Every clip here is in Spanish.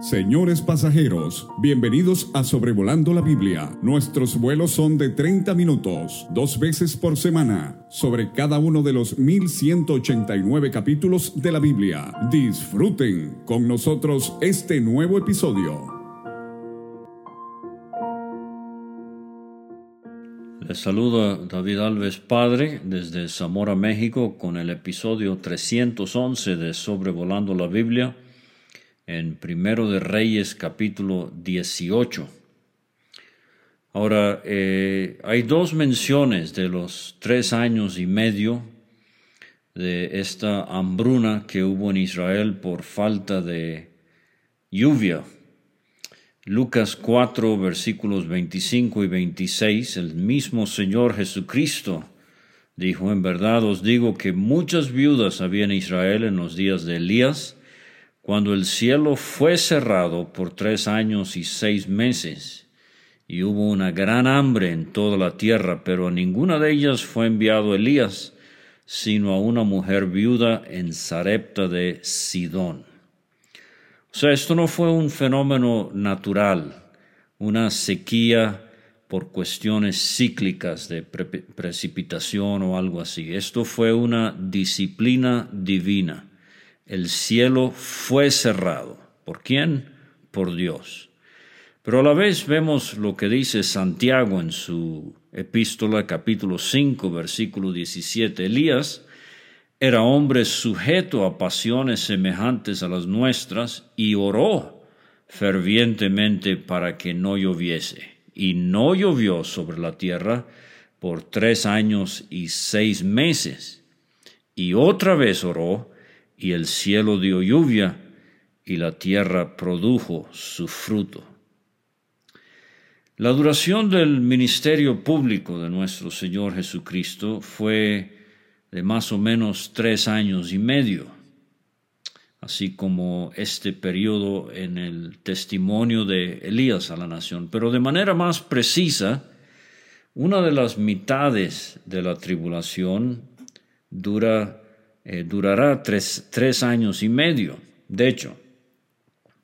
Señores pasajeros, bienvenidos a Sobrevolando la Biblia. Nuestros vuelos son de 30 minutos, dos veces por semana, sobre cada uno de los 1189 capítulos de la Biblia. Disfruten con nosotros este nuevo episodio. Les saluda David Alves Padre desde Zamora, México, con el episodio 311 de Sobrevolando la Biblia en Primero de Reyes capítulo 18. Ahora, eh, hay dos menciones de los tres años y medio de esta hambruna que hubo en Israel por falta de lluvia. Lucas 4, versículos 25 y 26, el mismo Señor Jesucristo dijo, en verdad os digo que muchas viudas había en Israel en los días de Elías, cuando el cielo fue cerrado por tres años y seis meses, y hubo una gran hambre en toda la tierra, pero a ninguna de ellas fue enviado Elías, sino a una mujer viuda en Sarepta de Sidón. O sea, esto no fue un fenómeno natural, una sequía por cuestiones cíclicas de precipitación o algo así. Esto fue una disciplina divina el cielo fue cerrado. ¿Por quién? Por Dios. Pero a la vez vemos lo que dice Santiago en su epístola capítulo 5 versículo 17. Elías era hombre sujeto a pasiones semejantes a las nuestras y oró fervientemente para que no lloviese. Y no llovió sobre la tierra por tres años y seis meses. Y otra vez oró y el cielo dio lluvia, y la tierra produjo su fruto. La duración del ministerio público de nuestro Señor Jesucristo fue de más o menos tres años y medio, así como este periodo en el testimonio de Elías a la nación. Pero de manera más precisa, una de las mitades de la tribulación dura eh, durará tres, tres años y medio. De hecho,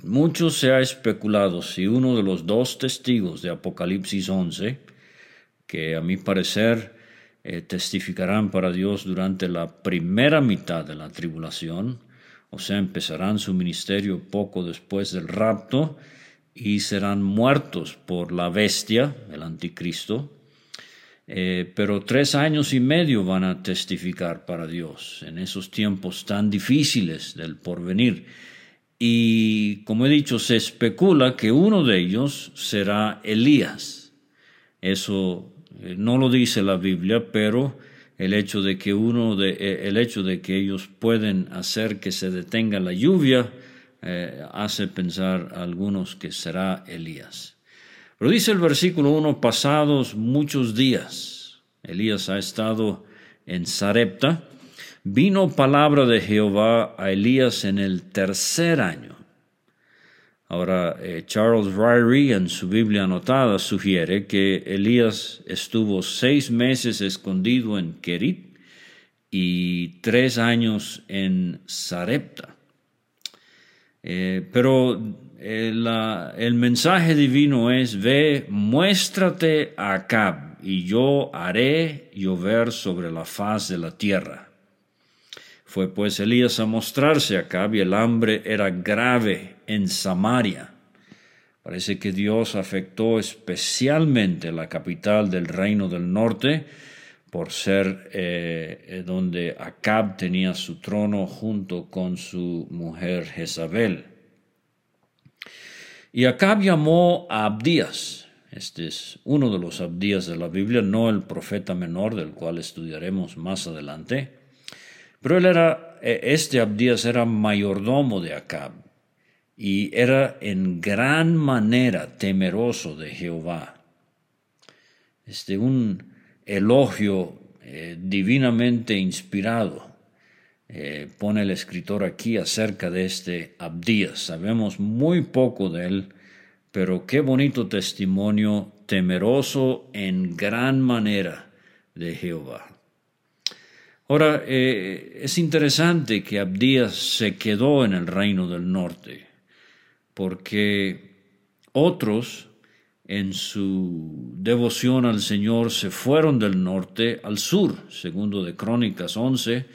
mucho se ha especulado si uno de los dos testigos de Apocalipsis 11, que a mi parecer eh, testificarán para Dios durante la primera mitad de la tribulación, o sea, empezarán su ministerio poco después del rapto y serán muertos por la bestia, el anticristo, eh, pero tres años y medio van a testificar para Dios en esos tiempos tan difíciles del porvenir. Y como he dicho, se especula que uno de ellos será Elías. Eso eh, no lo dice la Biblia, pero el hecho de que uno de, eh, el hecho de que ellos pueden hacer que se detenga la lluvia hace pensar a algunos que será Elías. Pero dice el versículo 1, pasados muchos días, Elías ha estado en Sarepta, vino palabra de Jehová a Elías en el tercer año. Ahora, eh, Charles Ryrie en su Biblia anotada sugiere que Elías estuvo seis meses escondido en Kerit y tres años en Sarepta. Eh, pero el, mensaje divino es, ve, muéstrate a Acab, y yo haré llover sobre la faz de la tierra. Fue pues Elías a mostrarse a Acab y el hambre era grave en Samaria. Parece que Dios afectó especialmente la capital del reino del norte, por ser eh, donde Acab tenía su trono junto con su mujer Jezabel. Y Acab llamó a Abdías. Este es uno de los Abdías de la Biblia, no el profeta menor, del cual estudiaremos más adelante. Pero él era, e, este Abdías era mayordomo de Acab y era en gran manera temeroso de Jehová. Este, un elogio eh, divinamente inspirado eh, pone el escritor aquí acerca de este Abdías. Sabemos muy poco de él, pero qué bonito testimonio temeroso en gran manera de Jehová. Ahora, eh, es interesante que Abdías se quedó en el reino del norte. porque otros en su devoción al Señor se fueron del norte al sur, segundo de Crónicas 11,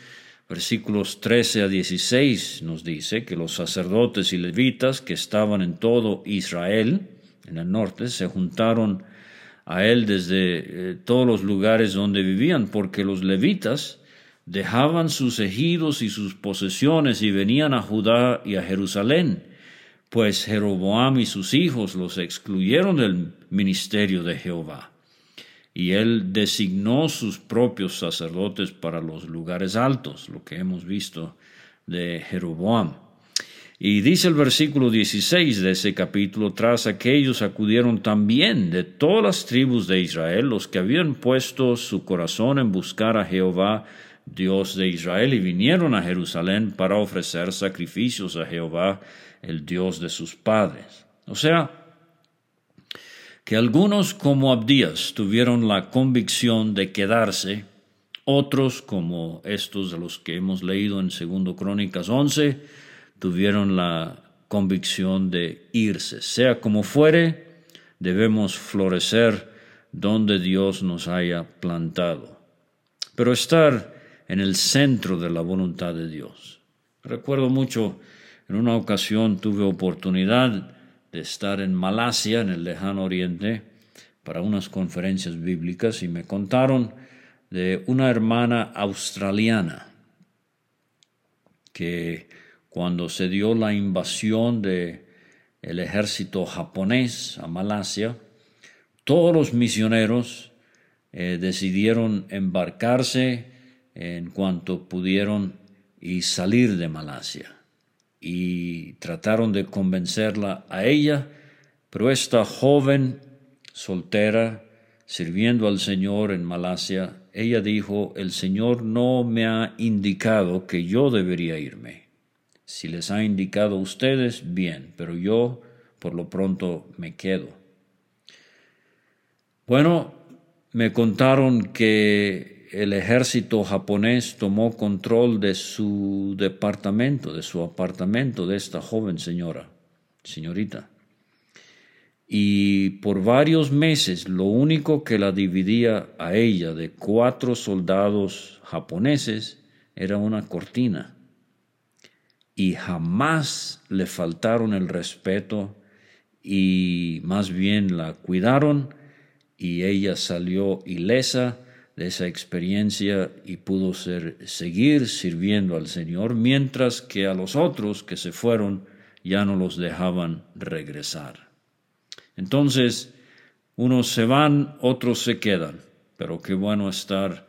versículos 13 a 16 nos dice que los sacerdotes y levitas que estaban en todo Israel, en el norte, se juntaron a él desde eh, todos los lugares donde vivían, porque los levitas dejaban sus ejidos y sus posesiones y venían a Judá y a Jerusalén, pues Jeroboam y sus hijos los excluyeron del ministerio de Jehová. Y él designó sus propios sacerdotes para los lugares altos, lo que hemos visto de Jeroboam. Y dice el versículo 16 de ese capítulo, tras aquellos acudieron también de todas las tribus de Israel los que habían puesto su corazón en buscar a Jehová, Dios de Israel, y vinieron a Jerusalén para ofrecer sacrificios a Jehová, el Dios de sus padres. O sea, que algunos como Abdías tuvieron la convicción de quedarse, otros como estos de los que hemos leído en 2 Crónicas 11, tuvieron la convicción de irse. Sea como fuere, debemos florecer donde Dios nos haya plantado. Pero estar en el centro de la voluntad de Dios. Recuerdo mucho, en una ocasión tuve oportunidad de estar en Malasia, en el lejano oriente, para unas conferencias bíblicas y me contaron de una hermana australiana que cuando se dio la invasión del el ejército japonés a Malasia, todos los misioneros eh, decidieron embarcarse en cuanto pudieron y salir de Malasia. Y trataron de convencerla a ella, pero esta joven soltera, sirviendo al Señor en Malasia, ella dijo, el Señor no me ha indicado que yo debería irme. Si les ha indicado a ustedes, bien, pero yo por lo pronto me quedo. Bueno, me contaron que el ejército japonés tomó control de su departamento, de su apartamento de esta joven señora, señorita. Y por varios meses lo único que la dividía a ella de cuatro soldados japoneses era una cortina y jamás le faltaron el respeto y más bien la cuidaron y ella salió ilesa de esa experiencia y pudo ser, seguir sirviendo al Señor, mientras que a los otros que se fueron ya no los dejaban regresar. Entonces, unos se van, otros se quedan, pero qué bueno estar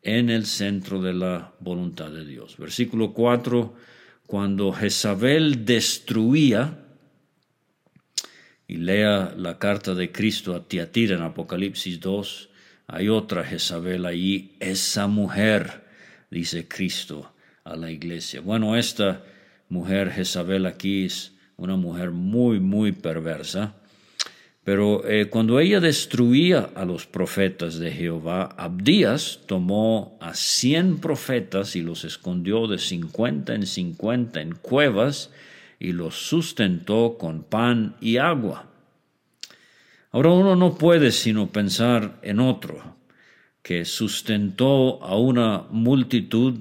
en el centro de la voluntad de Dios. Versículo 4 cuando Jezabel destruía, y lea la carta de Cristo a Tiatira en Apocalipsis 2, hay otra Jezabel allí, esa mujer, dice Cristo a la iglesia. Bueno, esta mujer Jezabel aquí es una mujer muy, muy perversa pero eh, cuando ella destruía a los profetas de Jehová, Abdías tomó a cien profetas y los escondió de cincuenta en cincuenta en cuevas y los sustentó con pan y agua. Ahora uno no puede sino pensar en otro, que sustentó a una multitud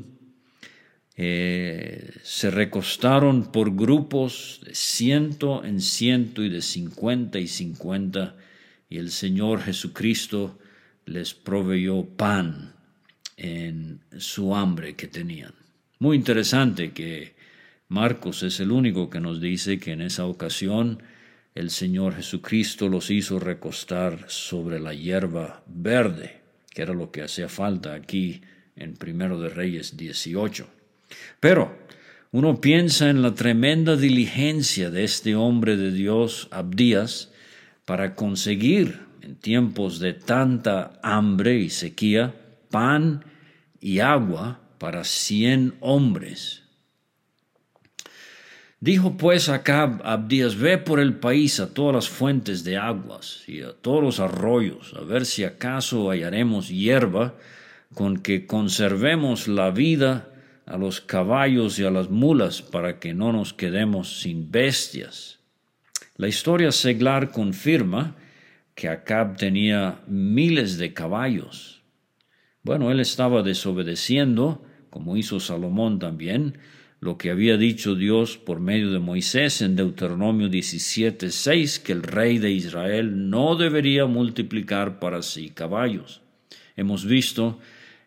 eh, se recostaron por grupos de ciento en ciento y de cincuenta y cincuenta, y el Señor Jesucristo les proveyó pan en su hambre que tenían. Muy interesante que Marcos es el único que nos dice que en esa ocasión el Señor Jesucristo los hizo recostar sobre la hierba verde, que era lo que hacía falta aquí en Primero de Reyes 18. Pero uno piensa en la tremenda diligencia de este hombre de Dios, Abdías, para conseguir en tiempos de tanta hambre y sequía pan y agua para cien hombres. Dijo pues acá Abdías, ve por el país a todas las fuentes de aguas y a todos los arroyos, a ver si acaso hallaremos hierba con que conservemos la vida a los caballos y a las mulas para que no nos quedemos sin bestias. La historia seglar confirma que Acab tenía miles de caballos. Bueno, él estaba desobedeciendo, como hizo Salomón también, lo que había dicho Dios por medio de Moisés en Deuteronomio 17:6, que el rey de Israel no debería multiplicar para sí caballos. Hemos visto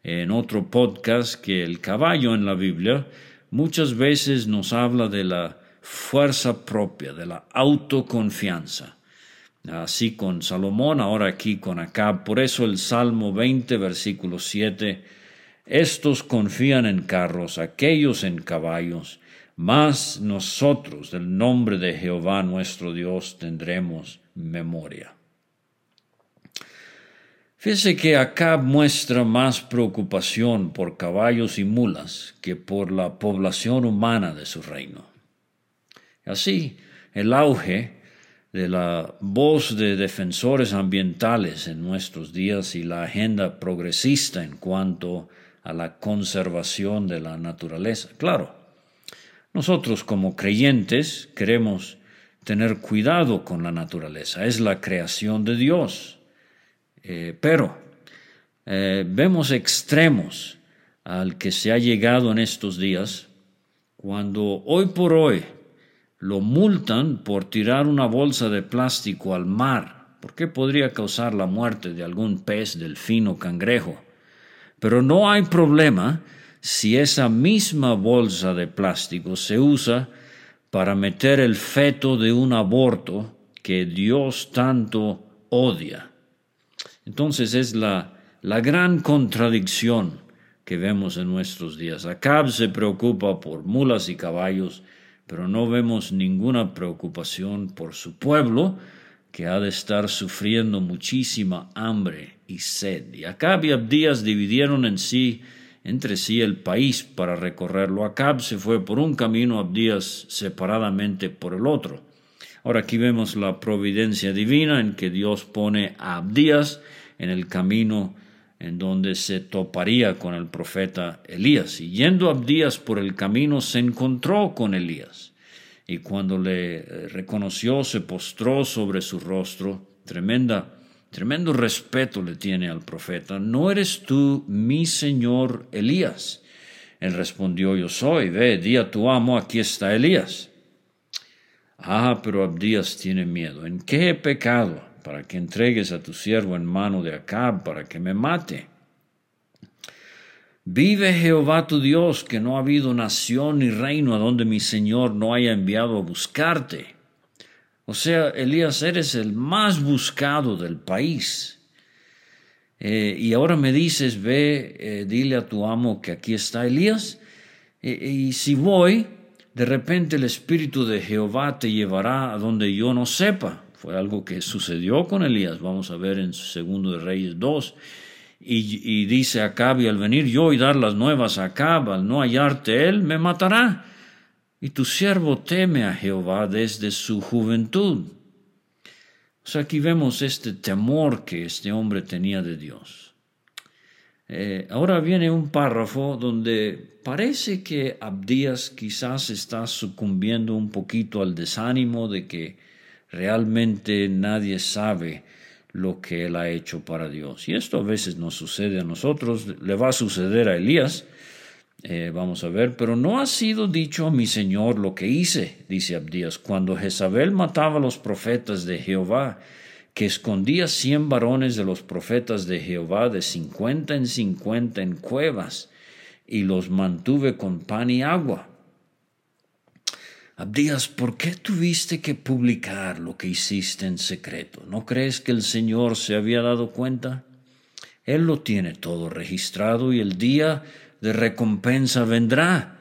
en otro podcast que el caballo en la Biblia muchas veces nos habla de la fuerza propia, de la autoconfianza. Así con Salomón, ahora aquí con Acab. Por eso el Salmo 20, versículo 7, estos confían en carros, aquellos en caballos, mas nosotros del nombre de Jehová nuestro Dios tendremos memoria. Fíjese que Acab muestra más preocupación por caballos y mulas que por la población humana de su reino. Así, el auge de la voz de defensores ambientales en nuestros días y la agenda progresista en cuanto a la conservación de la naturaleza. Claro, nosotros como creyentes queremos tener cuidado con la naturaleza, es la creación de Dios, eh, pero eh, vemos extremos al que se ha llegado en estos días cuando hoy por hoy lo multan por tirar una bolsa de plástico al mar, porque podría causar la muerte de algún pez, delfín o cangrejo. Pero no hay problema si esa misma bolsa de plástico se usa para meter el feto de un aborto que Dios tanto odia. Entonces es la, la gran contradicción que vemos en nuestros días. Acab se preocupa por mulas y caballos, pero no vemos ninguna preocupación por su pueblo, que ha de estar sufriendo muchísima hambre y sed. Y Acab y Abdías dividieron en sí entre sí el país para recorrerlo. Acab se fue por un camino, Abdías separadamente por el otro. Ahora aquí vemos la providencia divina en que Dios pone a Abdías en el camino en donde se toparía con el profeta Elías. Y yendo Abdías por el camino se encontró con Elías. Y cuando le eh, reconoció, se postró sobre su rostro. Tremenda, tremendo respeto le tiene al profeta. ¿No eres tú mi señor Elías? Él respondió, yo soy. Ve, di a tu amo, aquí está Elías. Ah, pero Abdías tiene miedo. ¿En qué he pecado? para que entregues a tu siervo en mano de Acab para que me mate. Vive Jehová tu Dios, que no ha habido nación ni reino a donde mi Señor no haya enviado a buscarte. O sea, Elías, eres el más buscado del país. Eh, y ahora me dices, ve, eh, dile a tu amo que aquí está Elías. y si voy, de repente el Espíritu de Jehová te llevará a donde yo no sepa. Fue algo que sucedió con Elías, vamos a ver en Segundo de Reyes 2. Y, dice Acab, y al venir yo y dar las nuevas a Acab, al no hallarte él, me matará. Y tu siervo teme a Jehová desde su juventud. O sea, aquí vemos este temor que este hombre tenía de Dios. Eh, ahora viene un párrafo donde parece que Abdías quizás está sucumbiendo un poquito al desánimo de que Realmente nadie sabe lo que Él ha hecho para Dios. Y esto a veces nos sucede a nosotros, le va a suceder a Elías, eh, vamos a ver, pero no ha sido dicho a mi Señor lo que hice, dice Abdías, cuando Jezabel mataba a los profetas de Jehová, que escondía cien varones de los profetas de Jehová de cincuenta en cincuenta en cuevas, y los mantuve con pan y agua. Abdías, ¿por qué tuviste que publicar lo que hiciste en secreto? ¿No crees que el Señor se había dado cuenta? Él lo tiene todo registrado y el día de recompensa vendrá.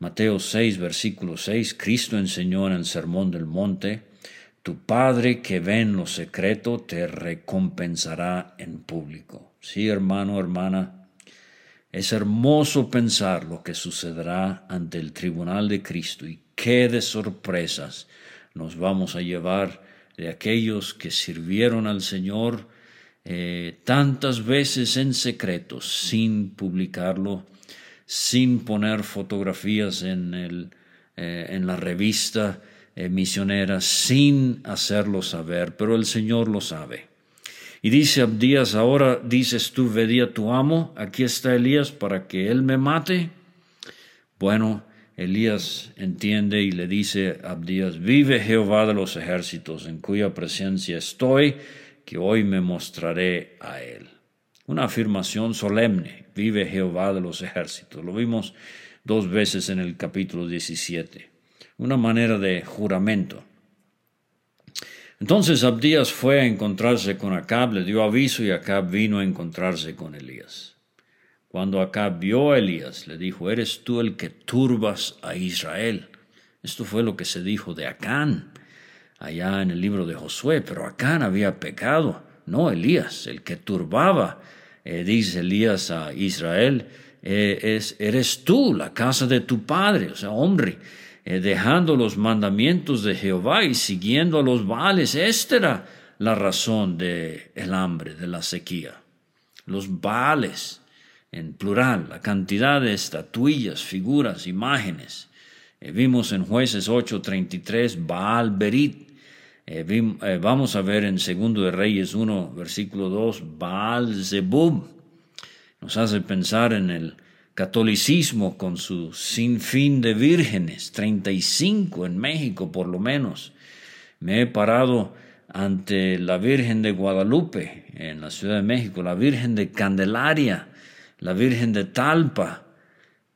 Mateo 6, versículo 6, Cristo enseñó en el Sermón del Monte, Tu Padre que ve en lo secreto te recompensará en público. Sí, hermano, hermana, es hermoso pensar lo que sucederá ante el tribunal de Cristo y qué de sorpresas nos vamos a llevar de aquellos que sirvieron al Señor eh, tantas veces en secreto, sin publicarlo, sin poner fotografías en, eh, la revista, eh, misionera sin hacerlo saber, pero el Señor lo sabe. Y dice Abdías, ahora dices tú, vedí a tu amo, aquí está Elías para que él me mate. Bueno, Elías entiende y le dice a Abdías, vive Jehová de los ejércitos, en cuya presencia estoy, que hoy me mostraré a él. Una afirmación solemne, vive Jehová de los ejércitos. Lo vimos dos veces en el capítulo 17. Una manera de juramento. Entonces Abdías fue a encontrarse con Acab, le dio aviso y Acab vino a encontrarse con Elías. Cuando Acab vio a Elías, le dijo, eres tú el que turbas a Israel. Esto fue lo que se dijo de Acán, allá en el libro de Josué, pero Acán había pecado, no Elías, el que turbaba, eh, dice Elías a Israel, eh, es, eres tú, la casa de tu padre, o sea, hombre eh, dejando los mandamientos de Jehová y siguiendo a los Baales. Esta era la razón del el hambre, de la sequía. Los Baales, en plural, la cantidad de estatuillas, figuras, imágenes. Eh, vimos en Jueces 8:33 Baal Berit. Eh, vamos a ver en Segundo de Reyes 1, versículo 2, Baal Zebub. Nos hace pensar en el catolicismo con su sinfín de vírgenes, 35 en México por lo menos. Me he parado ante la Virgen de Guadalupe en la Ciudad de México, la Virgen de Candelaria, la Virgen de Talpa,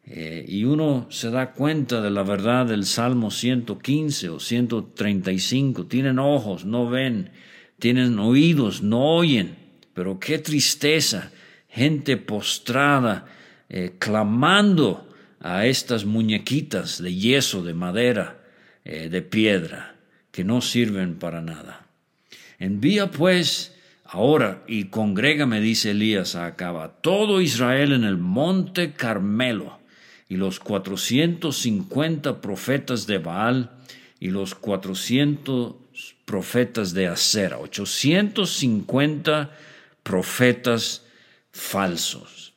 eh, y uno se da cuenta de la verdad del Salmo 115 o 135. Tienen ojos, no ven, tienen oídos, no oyen, pero qué tristeza, gente postrada, eh, clamando a estas muñequitas de yeso, de madera, eh, de piedra, que no sirven para nada. Envía pues ahora y congrégame, dice Elías a Acaba, todo Israel en el monte Carmelo, y los cuatrocientos cincuenta profetas de Baal, y los cuatrocientos profetas de Acera, ochocientos cincuenta profetas falsos.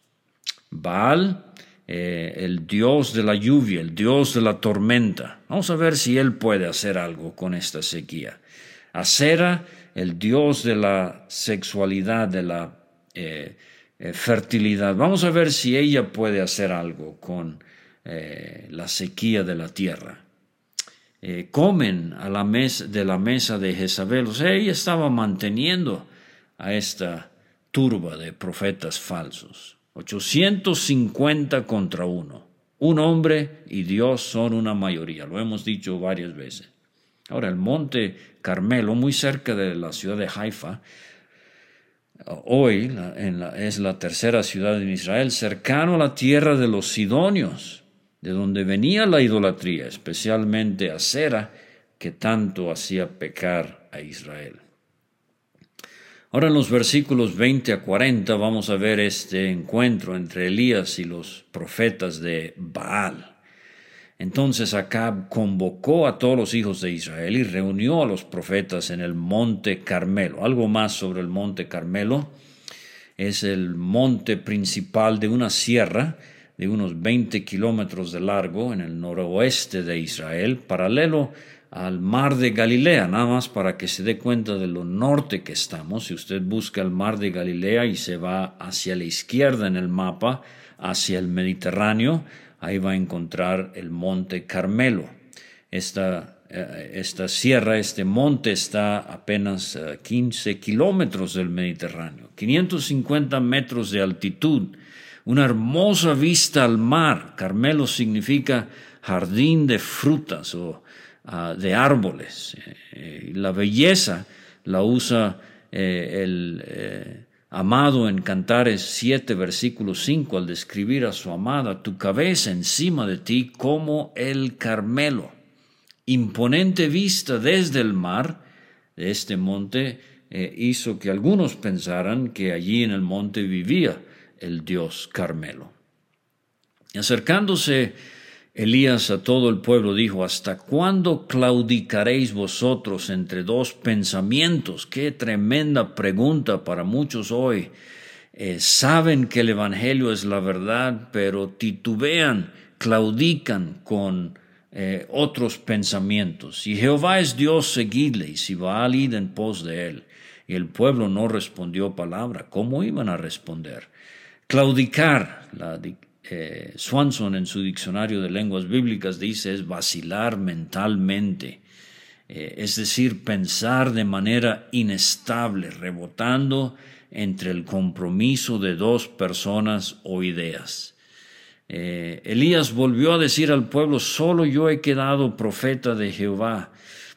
Baal, eh, el dios de la lluvia, el dios de la tormenta. Vamos a ver si él puede hacer algo con esta sequía. Acera, el dios de la sexualidad, de la eh, eh, fertilidad. Vamos a ver si ella puede hacer algo con la sequía de la tierra. comen a la mesa, de la mesa de Jezabel. O sea, ella estaba manteniendo a esta turba de profetas falsos. 850 contra uno. Un hombre y Dios son una mayoría, lo hemos dicho varias veces. Ahora, el monte Carmelo, muy cerca de la ciudad de Haifa, hoy es la tercera ciudad en Israel, cercano a la tierra de los Sidonios, de donde venía la idolatría, especialmente a Sera, que tanto hacía pecar a Israel. Ahora en los versículos 20 a 40 vamos a ver este encuentro entre Elías y los profetas de Baal. Entonces Acab convocó a todos los hijos de Israel y reunió a los profetas en el monte Carmelo. Algo más sobre el monte Carmelo. Es el monte principal de una sierra de unos 20 kilómetros de largo en el noroeste de Israel, paralelo al mar de Galilea, nada más para que se dé cuenta de lo norte que estamos. Si usted busca el mar de Galilea y se va hacia la izquierda en el mapa, hacia el Mediterráneo, ahí va a encontrar el monte Carmelo. Esta, eh, esta sierra, este monte está apenas a 15 kilómetros del Mediterráneo, 550 metros de altitud, una hermosa vista al mar. Carmelo significa jardín de frutas o Ah, de árboles. Eh, la belleza la usa eh, el eh, amado en Cantares 7, versículo 5, al describir a su amada, tu cabeza encima de ti como el Carmelo. Imponente vista desde el mar de este monte hizo que algunos pensaran que allí en el monte vivía el dios Carmelo. Acercándose Elías a todo el pueblo dijo, ¿hasta cuándo claudicaréis vosotros entre dos pensamientos? Qué tremenda pregunta para muchos hoy. Eh, saben que el Evangelio es la verdad, pero titubean, claudican con eh, otros pensamientos. Si Jehová es Dios, seguidle, y si Baal, id en pos de él. Y el pueblo no respondió palabra. ¿Cómo iban a responder? Claudicar, la, eh, Swanson en su diccionario de lenguas bíblicas dice es vacilar mentalmente, eh, es decir, pensar de manera inestable, rebotando entre el compromiso de dos personas o ideas. Eh, Elías volvió a decir al pueblo, solo yo he quedado profeta de Jehová.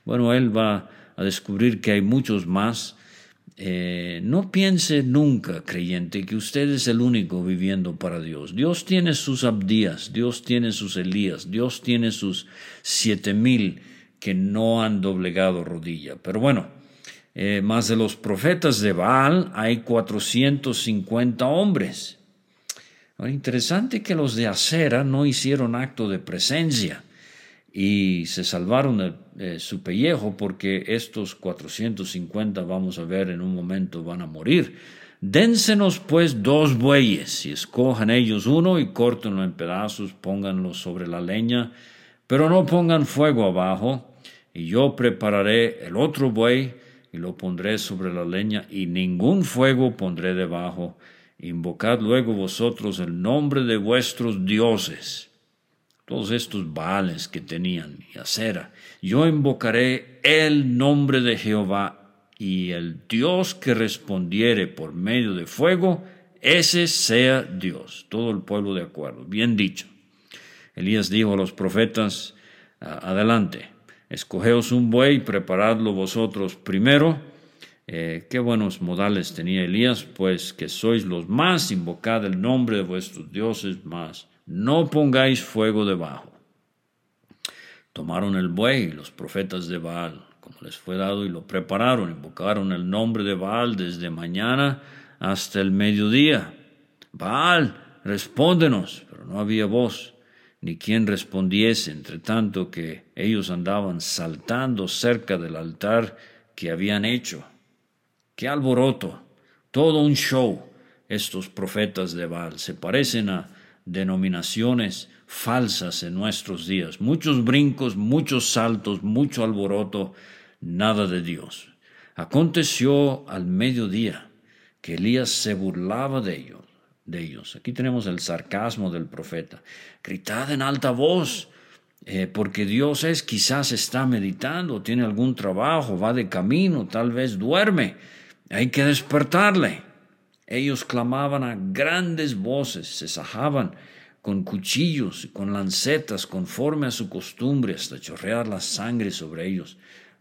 Bueno, él va a descubrir que hay muchos más. Eh, no piense nunca, creyente, que usted es el único viviendo para Dios. Dios tiene sus Abdías, Dios tiene sus Elías, Dios tiene sus siete mil que no han doblegado rodilla. Pero bueno, eh, más de los profetas de Baal hay 450 hombres interesante que los de Acera no hicieron acto de presencia y se salvaron su pellejo porque estos 450, vamos a ver en un momento, van a morir. Dénsenos pues dos bueyes y escojan ellos uno y córtenlo en pedazos, pónganlo sobre la leña, pero no pongan fuego abajo, y yo prepararé el otro buey y lo pondré sobre la leña y ningún fuego pondré debajo Invocad luego vosotros el nombre de vuestros dioses. Todos estos vales que tenían y acera. Yo invocaré el nombre de Jehová y el Dios que respondiere por medio de fuego, ese sea Dios. Todo el pueblo de acuerdo. Bien dicho. Elías dijo a los profetas, adelante, escogeos un buey, preparadlo vosotros primero eh, qué buenos modales tenía Elías, pues que sois los más, invocad el nombre de vuestros dioses más, no pongáis fuego debajo. Tomaron el buey, los profetas de Baal, como les fue dado, y lo prepararon, invocaron el nombre de Baal desde mañana hasta el mediodía. Baal, respóndenos, pero no había voz, ni quien respondiese, entre tanto que ellos andaban saltando cerca del altar que habían hecho. Qué alboroto, todo un show. Estos profetas de Baal se parecen a denominaciones falsas en nuestros días. Muchos brincos, muchos saltos, mucho alboroto, nada de Dios. Aconteció al mediodía que Elías se burlaba de ellos. De ellos. Aquí tenemos el sarcasmo del profeta. Gritad en alta voz, eh, porque Dios es, quizás está meditando, tiene algún trabajo, va de camino, tal vez duerme. Hay que despertarle. Ellos clamaban a grandes voces, se sajaban con cuchillos y con lancetas conforme a su costumbre hasta chorrear la sangre sobre ellos.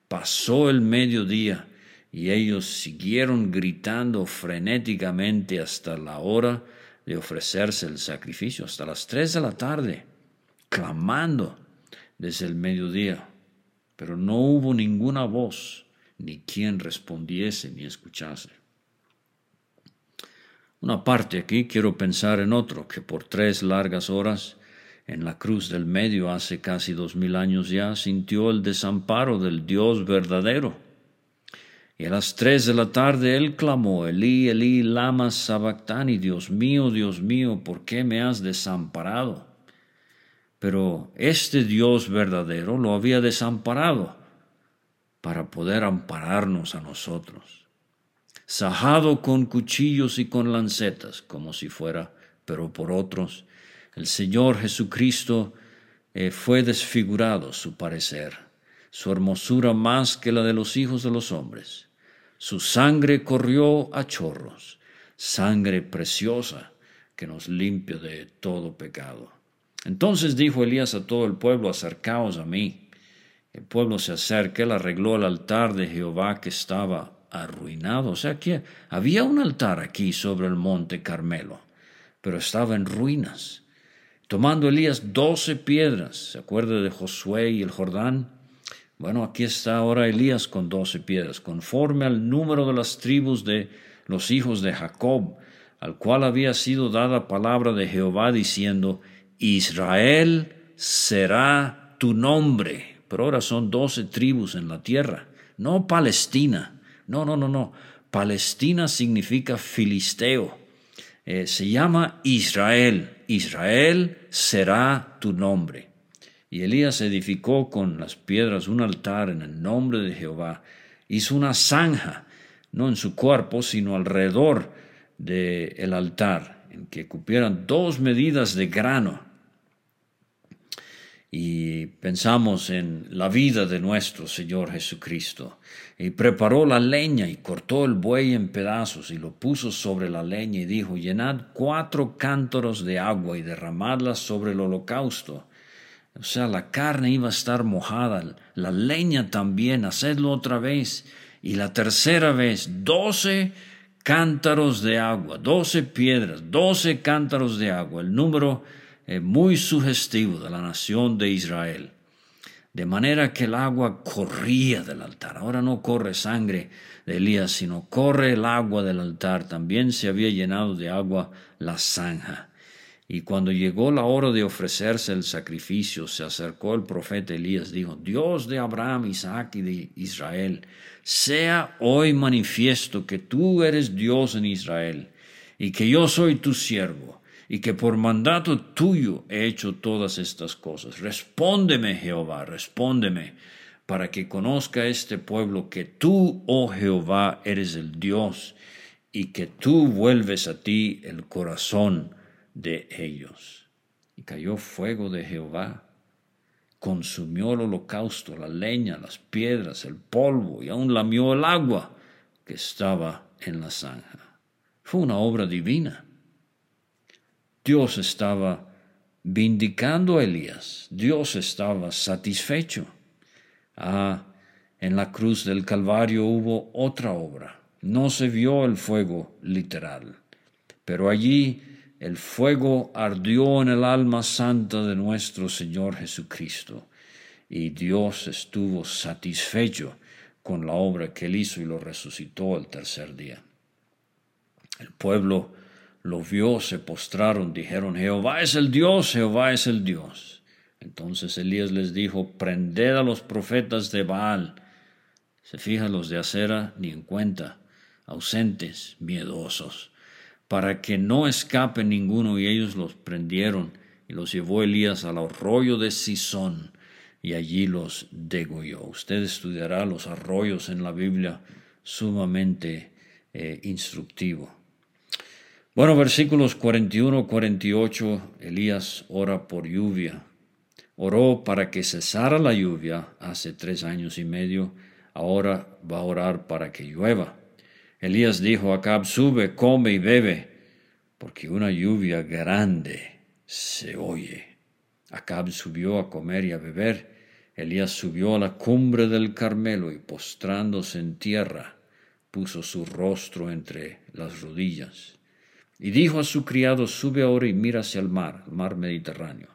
Pasó el mediodía y ellos siguieron gritando frenéticamente hasta la hora de ofrecerse el sacrificio, hasta las tres de la tarde, clamando desde el mediodía. Pero no hubo ninguna voz ni quien respondiese ni escuchase. Una parte aquí quiero pensar en otro que por tres largas horas en la cruz del medio hace casi dos mil años ya sintió el desamparo del Dios verdadero. Y a las tres de la tarde él clamó, Elí, Elí, lama sabactani, Dios mío, Dios mío, ¿por qué me has desamparado? Pero este Dios verdadero lo había desamparado para poder ampararnos a nosotros. Sajado con cuchillos y con lancetas, como si fuera, pero por otros, el Señor Jesucristo eh, fue desfigurado su parecer, su hermosura más que la de los hijos de los hombres. Su sangre corrió a chorros, sangre preciosa que nos limpia de todo pecado. Entonces dijo Elías a todo el pueblo, acercaos a mí. El pueblo se acerca, él arregló el altar de Jehová que estaba arruinado. O sea que había un altar aquí sobre el monte Carmelo, pero estaba en ruinas. Tomando Elías doce piedras, ¿se acuerda de Josué y el Jordán? Bueno, aquí está ahora Elías con doce piedras, conforme al número de las tribus de los hijos de Jacob, al cual había sido dada palabra de Jehová diciendo, Israel será tu nombre pero ahora son doce tribus en la tierra, no Palestina. No, no, no, no. Palestina significa filisteo. Eh, se llama Israel. Israel será tu nombre. Y Elías edificó con las piedras un altar en el nombre de Jehová. Hizo una zanja, no en su cuerpo, sino alrededor del altar, en que cupieran dos medidas de grano y pensamos en la vida de nuestro Señor Jesucristo. Y preparó la leña y cortó el buey en pedazos y lo puso sobre la leña y dijo, llenad cuatro cántaros de agua y derramadla sobre el holocausto. O sea, la carne iba a estar mojada, la leña también, hacedlo otra vez. Y la tercera vez, doce cántaros de agua, doce piedras, doce cántaros de agua, el número eh, muy sugestivo de la nación de Israel. De manera que el agua corría del altar. Ahora no corre sangre de Elías, sino corre el agua del altar. También se había llenado de agua la zanja. Y cuando llegó la hora de ofrecerse el sacrificio, se acercó el profeta Elías, dijo, Dios de Abraham, Isaac y de Israel, sea hoy manifiesto que tú eres Dios en Israel y que yo soy tu siervo y que por mandato tuyo he hecho todas estas cosas. Respóndeme, Jehová, respóndeme, para que conozca este pueblo que tú, oh Jehová, eres el Dios, y que tú vuelves a ti el corazón de ellos. Y cayó fuego de Jehová, consumió el holocausto, la leña, las piedras, el polvo, y aún lamió el agua que estaba en la zanja. Fue una obra divina. Dios estaba vindicando a Elías, Dios estaba satisfecho. Ah, en la cruz del Calvario hubo otra obra. No se vio el fuego literal, pero allí el fuego ardió en el alma santa de nuestro Señor Jesucristo, y Dios estuvo satisfecho con la obra que él hizo y lo resucitó el tercer día. El pueblo lo vio, se postraron, dijeron, Jehová es el Dios, Jehová es el Dios. Entonces Elías les dijo, prended a los profetas de Baal. Se fijan los de acera ni en cuenta, ausentes, miedosos, para que no escape ninguno, y ellos los prendieron, y los llevó Elías al arroyo de Sison, y allí los degolló. Usted estudiará los arroyos en la Biblia, sumamente eh, instructivo. Bueno, versículos 41, 48, Elías ora por lluvia. Oró para que cesara la lluvia hace tres años y medio, ahora va a orar para que llueva. Elías dijo a Acab, sube, come y bebe, porque una lluvia grande se oye. Acab subió a comer y a beber. Elías subió a la cumbre del Carmelo y postrándose en tierra, puso su rostro entre las rodillas. Y dijo a su criado, sube ahora y mira hacia el mar, el mar Mediterráneo,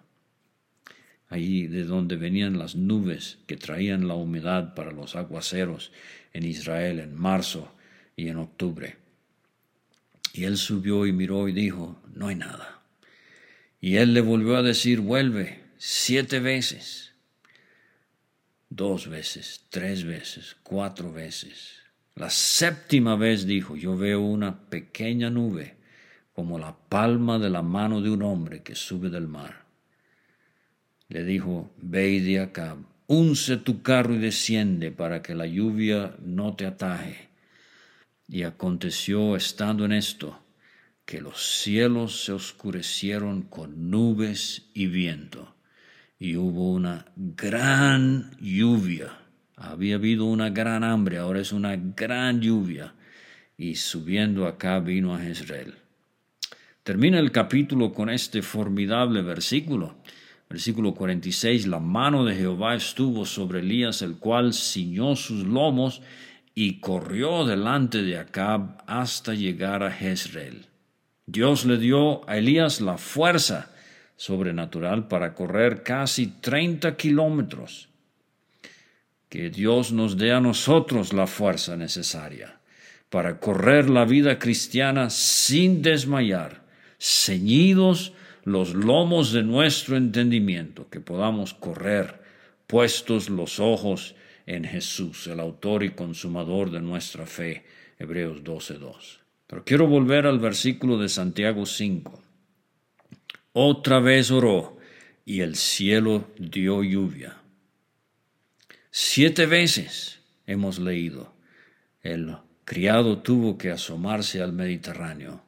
allí de donde venían las nubes que traían la humedad para los aguaceros en Israel en marzo y en octubre. Y él subió y miró y dijo, no hay nada. Y él le volvió a decir, vuelve siete veces, dos veces, tres veces, cuatro veces. La séptima vez dijo, yo veo una pequeña nube como la palma de la mano de un hombre que sube del mar. Le dijo, ve y acá, unce tu carro y desciende para que la lluvia no te ataje. Y aconteció estando en esto, que los cielos se oscurecieron con nubes y viento, y hubo una gran lluvia. Había habido una gran hambre, ahora es una gran lluvia, y subiendo acá vino a Jezreel. Termina el capítulo con este formidable versículo. Versículo 46, la mano de Jehová estuvo sobre Elías, el cual ciñó sus lomos y corrió delante de Acab hasta llegar a Jezreel. Dios le dio a Elías la fuerza sobrenatural para correr casi 30 kilómetros. Que Dios nos dé a nosotros la fuerza necesaria para correr la vida cristiana sin desmayar ceñidos los lomos de nuestro entendimiento, que podamos correr, puestos los ojos en Jesús, el autor y consumador de nuestra fe. Hebreos 12.2. Pero quiero volver al versículo de Santiago 5. Otra vez oró y el cielo dio lluvia. Siete veces hemos leído, el criado tuvo que asomarse al Mediterráneo.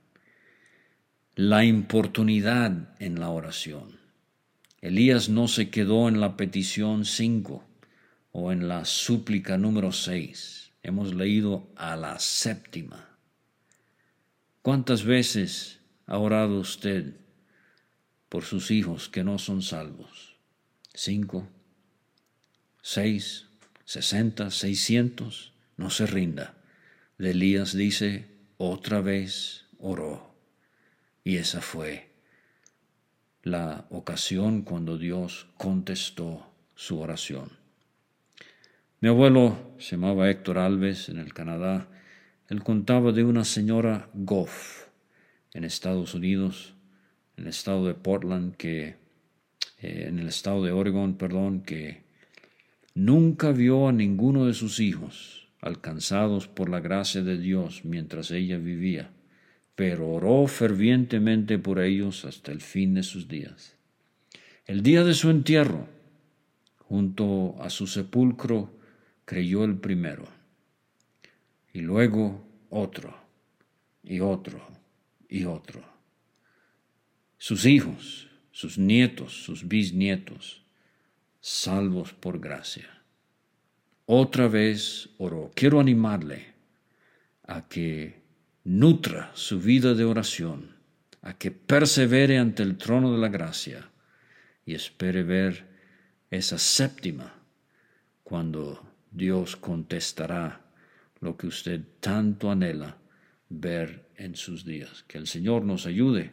La importunidad en la oración. Elías no se quedó en la petición cinco o en la súplica número seis. Hemos leído a la séptima. ¿Cuántas veces ha orado usted por sus hijos que no son salvos? ¿Cinco? ¿Seis? ¿Sesenta? ¿Seiscientos? No se rinda. Elías dice, otra vez oró. Y esa fue la ocasión cuando Dios contestó su oración. Mi abuelo se llamaba Héctor Alves en el Canadá. Él contaba de una señora Goff en Estados Unidos, en el estado de Portland, que eh, en el estado de Oregon, perdón, que nunca vio a ninguno de sus hijos alcanzados por la gracia de Dios mientras ella vivía, pero oró fervientemente por ellos hasta el fin de sus días. El día de su entierro, junto a su sepulcro, creyó el primero, y luego otro, y otro, y otro. Sus hijos, sus nietos, sus bisnietos, salvos por gracia. Otra vez oró. Quiero animarle a que nutra su vida de oración, a que persevere ante el trono de la gracia y espere ver esa séptima cuando Dios contestará lo que usted tanto anhela ver en sus días. Que el Señor nos ayude.